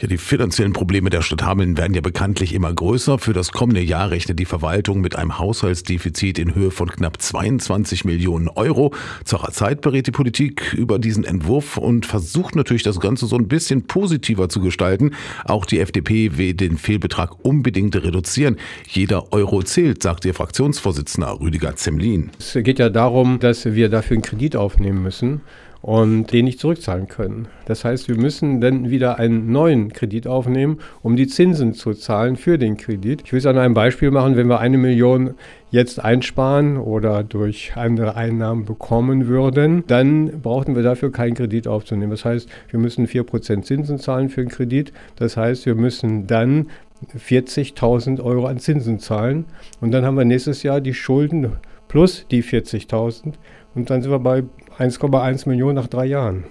Ja, die finanziellen Probleme der Stadt Hameln werden ja bekanntlich immer größer. Für das kommende Jahr rechnet die Verwaltung mit einem Haushaltsdefizit in Höhe von knapp 22 Millionen Euro. Zur Zeit berät die Politik über diesen Entwurf und versucht natürlich das Ganze so ein bisschen positiver zu gestalten. Auch die FDP will den Fehlbetrag unbedingt reduzieren. Jeder Euro zählt, sagt ihr Fraktionsvorsitzender Rüdiger Zemlin. Es geht ja darum, dass wir dafür einen Kredit aufnehmen müssen und den nicht zurückzahlen können. Das heißt, wir müssen dann wieder einen neuen Kredit aufnehmen, um die Zinsen zu zahlen für den Kredit. Ich will es an einem Beispiel machen, wenn wir eine Million jetzt einsparen oder durch andere Einnahmen bekommen würden, dann brauchten wir dafür keinen Kredit aufzunehmen. Das heißt, wir müssen 4% Zinsen zahlen für den Kredit. Das heißt, wir müssen dann 40.000 Euro an Zinsen zahlen und dann haben wir nächstes Jahr die Schulden plus die 40.000 und dann sind wir bei 1,1 Millionen nach drei Jahren.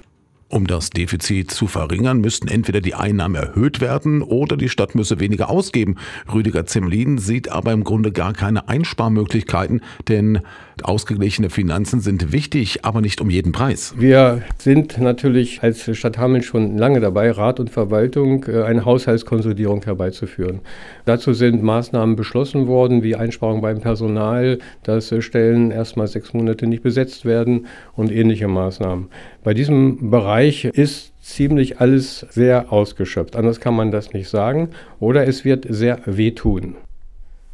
Um das Defizit zu verringern, müssten entweder die Einnahmen erhöht werden oder die Stadt müsse weniger ausgeben. Rüdiger Zemlin sieht aber im Grunde gar keine Einsparmöglichkeiten, denn ausgeglichene Finanzen sind wichtig, aber nicht um jeden Preis. Wir sind natürlich als Stadt Hameln schon lange dabei, Rat und Verwaltung äh, eine Haushaltskonsolidierung herbeizuführen. Dazu sind Maßnahmen beschlossen worden, wie Einsparungen beim Personal, dass äh, Stellen erstmal sechs Monate nicht besetzt werden und ähnliche Maßnahmen. Bei diesem Bereich ist ziemlich alles sehr ausgeschöpft. Anders kann man das nicht sagen. Oder es wird sehr wehtun.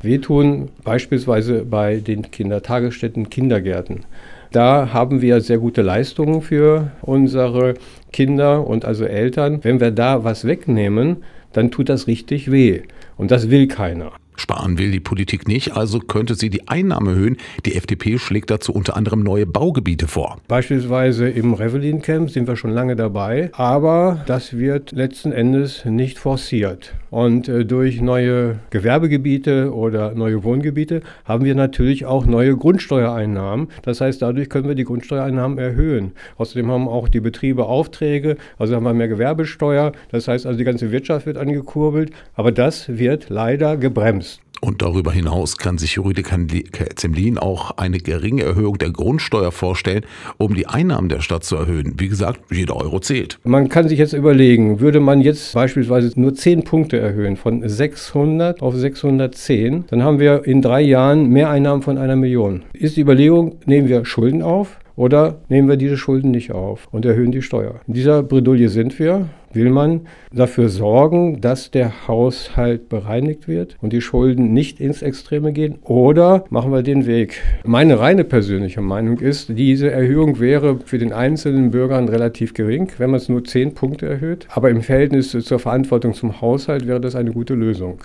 Wehtun beispielsweise bei den Kindertagesstätten, Kindergärten. Da haben wir sehr gute Leistungen für unsere Kinder und also Eltern. Wenn wir da was wegnehmen, dann tut das richtig weh. Und das will keiner. Sparen will die Politik nicht, also könnte sie die Einnahmen erhöhen. Die FDP schlägt dazu unter anderem neue Baugebiete vor. Beispielsweise im Revelin Camp sind wir schon lange dabei, aber das wird letzten Endes nicht forciert. Und äh, durch neue Gewerbegebiete oder neue Wohngebiete haben wir natürlich auch neue Grundsteuereinnahmen. Das heißt, dadurch können wir die Grundsteuereinnahmen erhöhen. Außerdem haben auch die Betriebe Aufträge, also haben wir mehr Gewerbesteuer. Das heißt also, die ganze Wirtschaft wird angekurbelt, aber das wird leider gebremst. Und darüber hinaus kann sich Rüdiger Zemlin auch eine geringe Erhöhung der Grundsteuer vorstellen, um die Einnahmen der Stadt zu erhöhen. Wie gesagt, jeder Euro zählt. Man kann sich jetzt überlegen, würde man jetzt beispielsweise nur 10 Punkte erhöhen, von 600 auf 610, dann haben wir in drei Jahren mehr Einnahmen von einer Million. Ist die Überlegung, nehmen wir Schulden auf oder nehmen wir diese Schulden nicht auf und erhöhen die Steuer? In dieser Bredouille sind wir. Will man dafür sorgen, dass der Haushalt bereinigt wird und die Schulden nicht ins Extreme gehen? Oder machen wir den Weg? Meine reine persönliche Meinung ist, diese Erhöhung wäre für den einzelnen Bürgern relativ gering, wenn man es nur 10 Punkte erhöht. Aber im Verhältnis zur Verantwortung zum Haushalt wäre das eine gute Lösung.